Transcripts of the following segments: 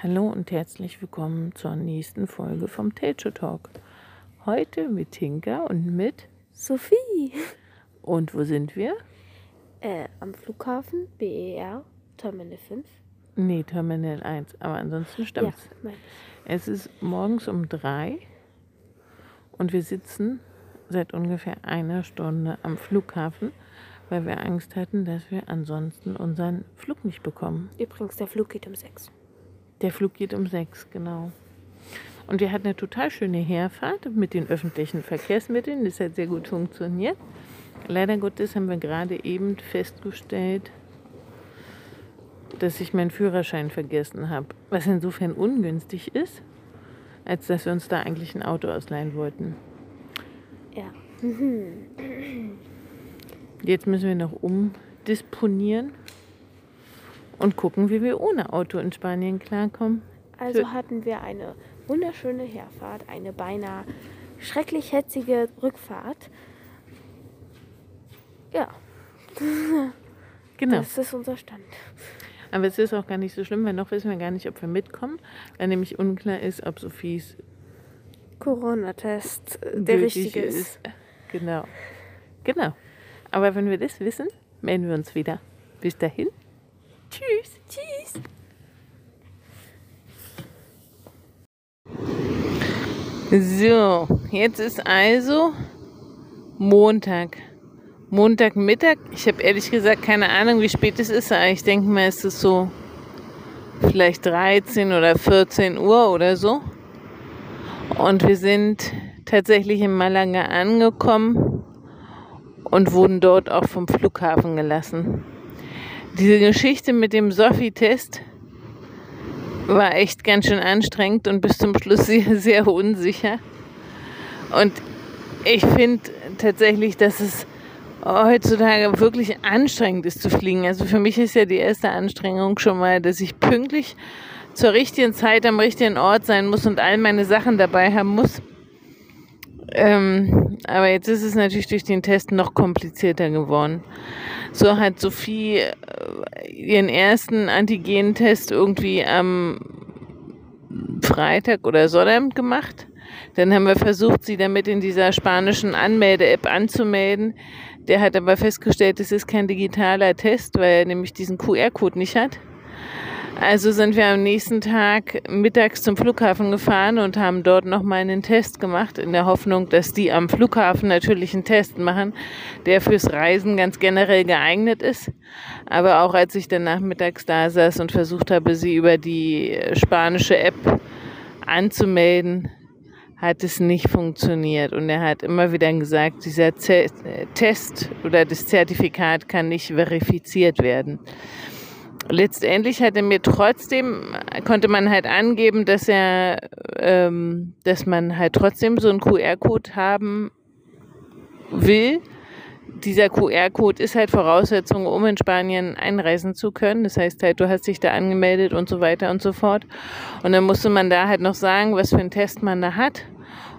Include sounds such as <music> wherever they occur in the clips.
Hallo und herzlich willkommen zur nächsten Folge vom Techo Talk. Heute mit Tinka und mit Sophie. Und wo sind wir? Äh, am Flughafen BER Terminal 5. Nee, Terminal 1, aber ansonsten stimmt's. Ja. Es ist morgens um drei und wir sitzen seit ungefähr einer Stunde am Flughafen, weil wir Angst hatten, dass wir ansonsten unseren Flug nicht bekommen. Übrigens, der Flug geht um 6. Der Flug geht um sechs, genau. Und wir hatten eine total schöne Herfahrt mit den öffentlichen Verkehrsmitteln. Das hat sehr gut funktioniert. Leider Gottes haben wir gerade eben festgestellt, dass ich meinen Führerschein vergessen habe. Was insofern ungünstig ist, als dass wir uns da eigentlich ein Auto ausleihen wollten. Ja. Jetzt müssen wir noch umdisponieren und gucken, wie wir ohne Auto in Spanien klarkommen. Also hatten wir eine wunderschöne Herfahrt, eine beinahe schrecklich hetzige Rückfahrt. Ja, Genau. das ist unser Stand. Aber es ist auch gar nicht so schlimm, weil noch wissen wir gar nicht, ob wir mitkommen, weil nämlich unklar ist, ob Sophies Corona-Test der richtige ist. Genau. Genau. Aber wenn wir das wissen, melden wir uns wieder. Bis dahin. Tschüss. Tschüss. So, jetzt ist also Montag. Montagmittag. Ich habe ehrlich gesagt keine Ahnung, wie spät es ist, aber ich denke mal, es ist so vielleicht 13 oder 14 Uhr oder so. Und wir sind tatsächlich in Malaga angekommen und wurden dort auch vom Flughafen gelassen. Diese Geschichte mit dem Sophie-Test war echt ganz schön anstrengend und bis zum Schluss <laughs> sehr, sehr unsicher. Und ich finde tatsächlich, dass es heutzutage wirklich anstrengend ist zu fliegen. Also für mich ist ja die erste Anstrengung schon mal, dass ich pünktlich zur richtigen Zeit am richtigen Ort sein muss und all meine Sachen dabei haben muss. Ähm, aber jetzt ist es natürlich durch den Test noch komplizierter geworden. So hat Sophie äh, ihren ersten Antigentest irgendwie am Freitag oder Sonnabend gemacht. Dann haben wir versucht, sie damit in dieser spanischen Anmelde-App anzumelden. Der hat aber festgestellt, es ist kein digitaler Test, weil er nämlich diesen QR-Code nicht hat. Also sind wir am nächsten Tag mittags zum Flughafen gefahren und haben dort nochmal einen Test gemacht, in der Hoffnung, dass die am Flughafen natürlich einen Test machen, der fürs Reisen ganz generell geeignet ist. Aber auch als ich dann nachmittags da saß und versucht habe, sie über die spanische App anzumelden, hat es nicht funktioniert. Und er hat immer wieder gesagt, dieser Test oder das Zertifikat kann nicht verifiziert werden. Letztendlich hat er mir trotzdem, konnte man halt angeben, dass er, ähm, dass man halt trotzdem so einen QR-Code haben will. Dieser QR-Code ist halt Voraussetzung, um in Spanien einreisen zu können. Das heißt halt, du hast dich da angemeldet und so weiter und so fort. Und dann musste man da halt noch sagen, was für einen Test man da hat.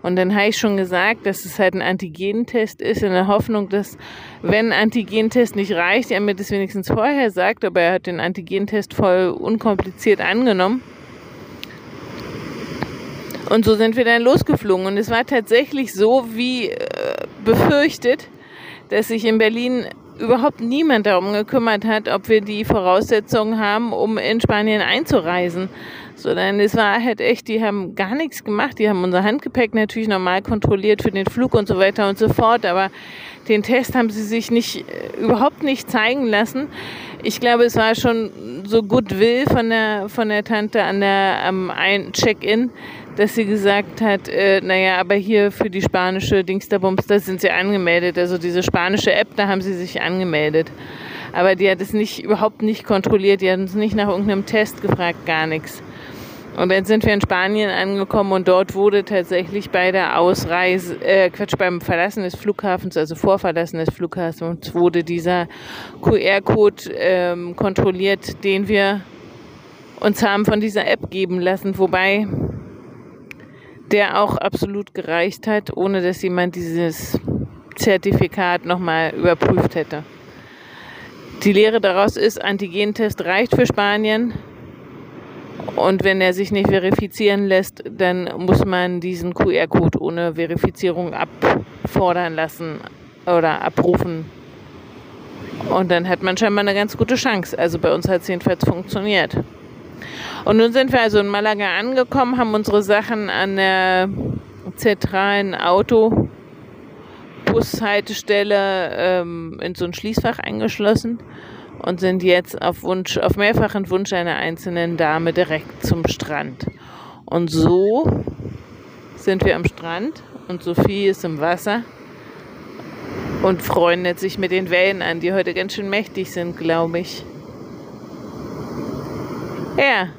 Und dann habe ich schon gesagt, dass es halt ein Antigentest ist, in der Hoffnung, dass, wenn ein Antigentest nicht reicht, er mir das wenigstens vorher sagt, aber er hat den Antigentest voll unkompliziert angenommen. Und so sind wir dann losgeflogen. Und es war tatsächlich so, wie äh, befürchtet, dass sich in Berlin überhaupt niemand darum gekümmert hat, ob wir die Voraussetzungen haben, um in Spanien einzureisen. Sondern es war halt echt, die haben gar nichts gemacht. Die haben unser Handgepäck natürlich normal kontrolliert für den Flug und so weiter und so fort. Aber den Test haben sie sich nicht, äh, überhaupt nicht zeigen lassen. Ich glaube, es war schon so Goodwill von der, von der Tante an der, am Check-in, dass sie gesagt hat, äh, naja, aber hier für die spanische Dingsterbums, da sind sie angemeldet. Also diese spanische App, da haben sie sich angemeldet. Aber die hat es nicht, überhaupt nicht kontrolliert. Die hat uns nicht nach irgendeinem Test gefragt, gar nichts. Und dann sind wir in Spanien angekommen und dort wurde tatsächlich bei der Ausreise, äh, Quatsch, beim Verlassen des Flughafens, also vor Verlassen des Flughafens, wurde dieser QR-Code ähm, kontrolliert, den wir uns haben von dieser App geben lassen, wobei der auch absolut gereicht hat, ohne dass jemand dieses Zertifikat nochmal überprüft hätte. Die Lehre daraus ist, Antigentest reicht für Spanien Und wenn er sich nicht verifizieren lässt, dann muss man diesen QR-Code ohne Verifizierung abfordern lassen oder abrufen. Und dann hat man scheinbar eine ganz gute Chance. Also bei uns hat es jedenfalls funktioniert. Und nun sind wir also in Malaga angekommen, haben unsere Sachen an der zentralen Autobushaltestelle ähm, in so ein Schließfach eingeschlossen und sind jetzt auf Wunsch, auf mehrfachen Wunsch einer einzelnen Dame direkt zum Strand. Und so sind wir am Strand und Sophie ist im Wasser und freundet sich mit den Wellen an, die heute ganz schön mächtig sind, glaube ich. Ja.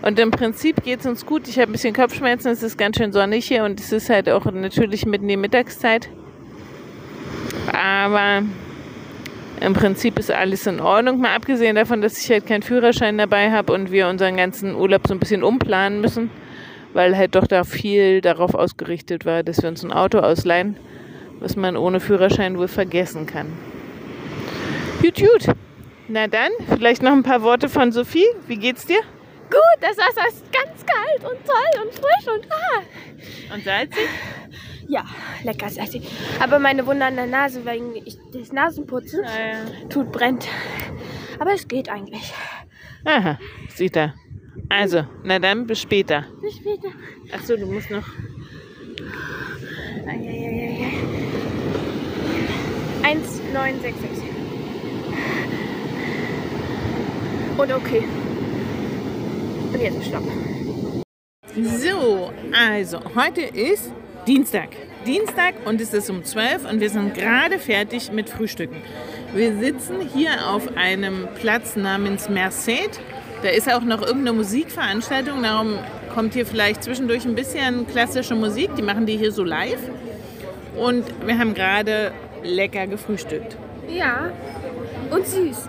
Und im Prinzip geht es uns gut. Ich habe ein bisschen Kopfschmerzen, es ist ganz schön sonnig hier und es ist halt auch natürlich mitten in die Mittagszeit. Aber im Prinzip ist alles in Ordnung, mal abgesehen davon, dass ich halt keinen Führerschein dabei habe und wir unseren ganzen Urlaub so ein bisschen umplanen müssen, weil halt doch da viel darauf ausgerichtet war, dass wir uns ein Auto ausleihen, was man ohne Führerschein wohl vergessen kann. Gut, gut. Na dann, vielleicht noch ein paar Worte von Sophie. Wie geht's dir? Gut, das Wasser ist ganz kalt und toll und frisch und ah. Und salzig? Ja, lecker salzig. Aber meine Wunde an der Nase wegen ich, des Nasenputzens Äh, tut brennt. Aber es geht eigentlich. aha, sieht er. Also, na dann, bis später. Bis später. Achso, du musst noch. Eieieiei. 1966. Und okay. Und jetzt stopp. So, also, heute ist Dienstag. Dienstag und es ist um 12 und wir sind gerade fertig mit Frühstücken. Wir sitzen hier auf einem Platz namens Merced. Da ist auch noch irgendeine Musikveranstaltung, darum kommt hier vielleicht zwischendurch ein bisschen klassische Musik. Die machen die hier so live. Und wir haben gerade lecker gefrühstückt. Ja. Und süß.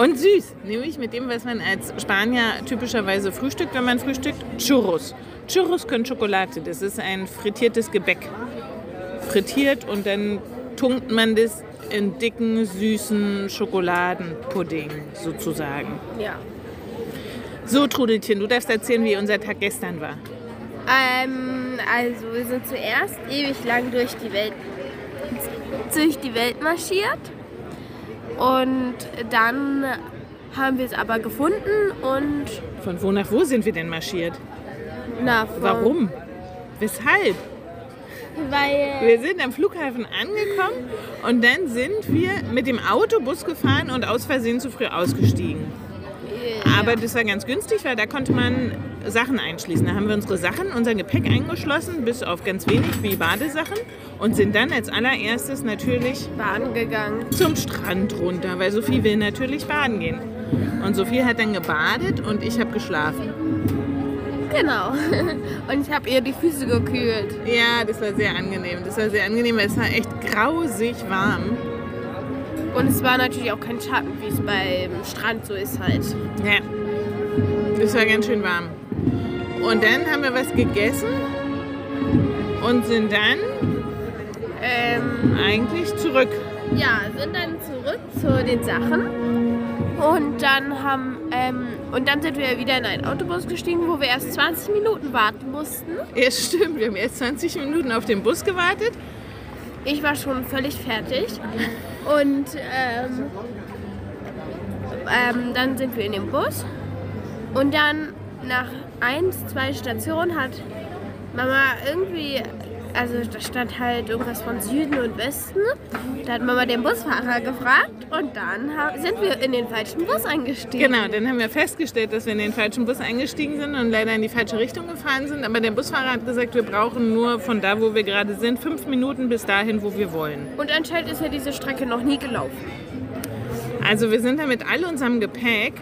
Und süß, nämlich mit dem, was man als Spanier typischerweise frühstückt, wenn man frühstückt, Churros. Churros con Chocolate, das ist ein frittiertes Gebäck. Frittiert und dann tunkt man das in dicken, süßen Schokoladenpudding sozusagen. Ja. So, Trudelchen, du darfst erzählen, wie unser Tag gestern war. Ähm, also wir sind zuerst ewig lang durch die Welt durch die Welt marschiert und dann haben wir es aber gefunden und Von wo nach wo sind wir denn marschiert? na von, Warum? Weshalb? Weil Wir sind am Flughafen angekommen und dann sind wir mit dem Autobus gefahren und aus Versehen zu früh ausgestiegen. Aber das war ganz günstig, weil da konnte man Sachen einschließen. Da haben wir unsere Sachen, unser Gepäck eingeschlossen, bis auf ganz wenig wie Badesachen und sind dann als allererstes natürlich baden gegangen. zum Strand runter, weil Sophie will natürlich baden gehen. Und Sophie hat dann gebadet und ich habe geschlafen. Genau. <laughs> Und ich habe ihr die Füße gekühlt. Ja, das war sehr angenehm. Das war sehr angenehm, weil es war echt grausig warm. Und es war natürlich auch kein Schatten, wie es beim Strand so ist halt. Ja, das war ganz schön warm. Und dann haben wir was gegessen und sind dann Ähm, eigentlich zurück. ja, sind dann zurück zu den Sachen. Und dann haben, ähm, und dann sind wir wieder in einen Autobus gestiegen, wo wir erst 20 Minuten warten mussten. Ja, stimmt. Wir haben erst 20 Minuten auf den Bus gewartet. Ich war schon völlig fertig. Und ähm, ähm, dann sind wir in den Bus. Und dann nach eins, zwei Stationen hat Mama irgendwie, also da stand halt irgendwas von Süden und Westen. Da hat Mama den Busfahrer gefragt und dann sind wir in den falschen Bus eingestiegen. Genau, dann haben wir festgestellt, dass wir in den falschen Bus eingestiegen sind und leider in die falsche Richtung gefahren sind. Aber der Busfahrer hat gesagt, wir brauchen nur von da, wo wir gerade sind, fünf Minuten bis dahin, wo wir wollen. Und anscheinend ist ja diese Strecke noch nie gelaufen. Also wir sind da mit all unserem Gepäck.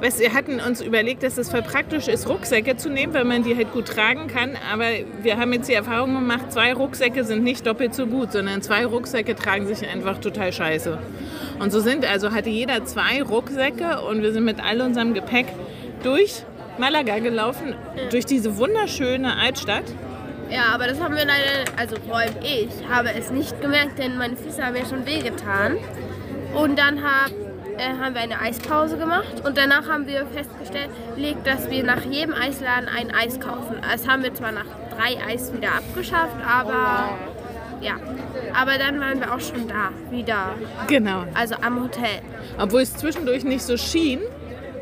Weißt, wir hatten uns überlegt, dass es voll praktisch ist, Rucksäcke zu nehmen, weil man die halt gut tragen kann. Aber wir haben jetzt die Erfahrung gemacht, zwei Rucksäcke sind nicht doppelt so gut, sondern zwei Rucksäcke tragen sich einfach total scheiße. Und so sind, also hatte jeder zwei Rucksäcke und wir sind mit all unserem Gepäck durch Malaga gelaufen, durch diese wunderschöne Altstadt. Ja, aber das haben wir leider, also vor allem ich, habe es nicht gemerkt, denn meine Füße haben ja schon wehgetan. Und dann hab, äh, haben wir eine Eispause gemacht und danach haben wir festgestellt, dass wir nach jedem Eisladen ein Eis kaufen. Das haben wir zwar nach drei Eis wieder abgeschafft, aber ja. Aber dann waren wir auch schon da, wieder. Genau. Also am Hotel. Obwohl es zwischendurch nicht so schien,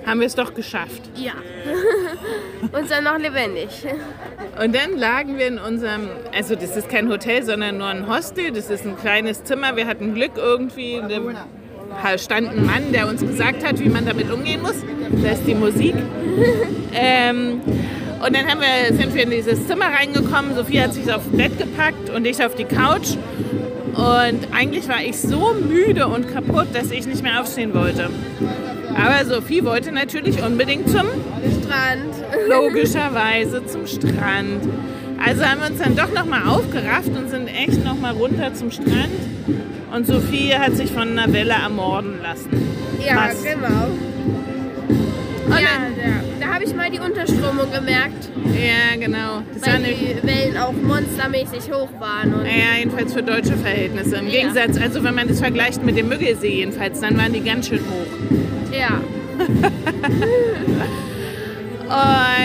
haben wir es doch geschafft. Ja. <laughs> und dann noch lebendig. Und dann lagen wir in unserem, also das ist kein Hotel, sondern nur ein Hostel. Das ist ein kleines Zimmer. Wir hatten Glück irgendwie. Da stand ein Mann, der uns gesagt hat, wie man damit umgehen muss. Das ist die Musik. <laughs> ähm, und dann haben wir, sind wir in dieses Zimmer reingekommen. Sophie hat sich aufs Bett gepackt und ich auf die Couch. Und eigentlich war ich so müde und kaputt, dass ich nicht mehr aufstehen wollte. Aber Sophie wollte natürlich unbedingt zum Strand. <laughs> Logischerweise zum Strand. Also haben wir uns dann doch nochmal aufgerafft und sind echt nochmal runter zum Strand. Und Sophie hat sich von einer Welle ermorden lassen. Ja, Was? genau. Und ja, ja, da habe ich mal die Unterströmung gemerkt. Ja, genau. Das weil die Wellen auch monstermäßig hoch waren. Und ja, jedenfalls für deutsche Verhältnisse. Im ja. Gegensatz, also wenn man das vergleicht mit dem Müggelsee jedenfalls, dann waren die ganz schön hoch. Ja.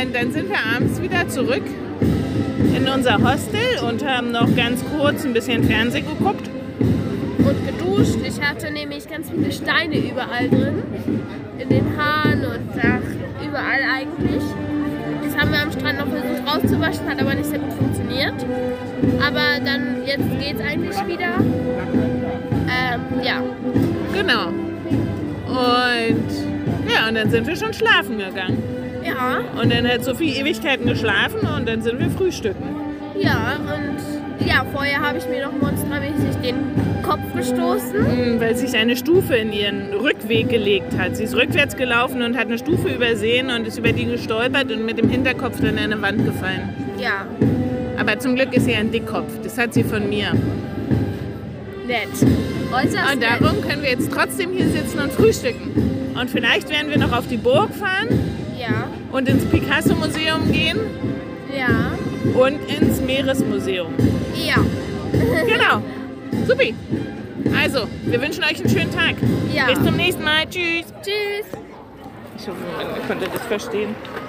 und dann sind wir abends wieder zurück in unser Hostel und haben noch ganz kurz ein bisschen Fernsehen geguckt. Und geduscht. Ich hatte nämlich ganz viele Steine überall drin. In den Haaren und ach, überall eigentlich. Das haben wir am Strand noch versucht rauszuwaschen, hat aber nicht sehr gut funktioniert. Aber dann, jetzt geht es eigentlich wieder. Ähm, ja. Genau. Und ja, und dann sind wir schon schlafen gegangen. Ja. Und dann hat Sophie Ewigkeiten geschlafen und dann sind wir frühstücken. Ja, und ja, vorher habe ich mir noch monstermäßig den Kopf gestoßen. Mhm, weil sich eine Stufe in ihren Rückweg gelegt hat. Sie ist rückwärts gelaufen und hat eine Stufe übersehen und ist über die gestolpert und mit dem Hinterkopf dann in eine Wand gefallen. Ja. Aber zum Glück ist sie ein Dickkopf. Das hat sie von mir. Nett. Äußerst und darum können wir jetzt trotzdem hier sitzen und frühstücken. Und vielleicht werden wir noch auf die Burg fahren. Ja. Und ins Picasso-Museum gehen. Ja. Und ins Meeresmuseum. Ja. genau. Supi. Also, wir wünschen euch einen schönen Tag. Ja. Bis zum nächsten Mal. Tschüss. Tschüss. Ich hoffe, man konnte das verstehen.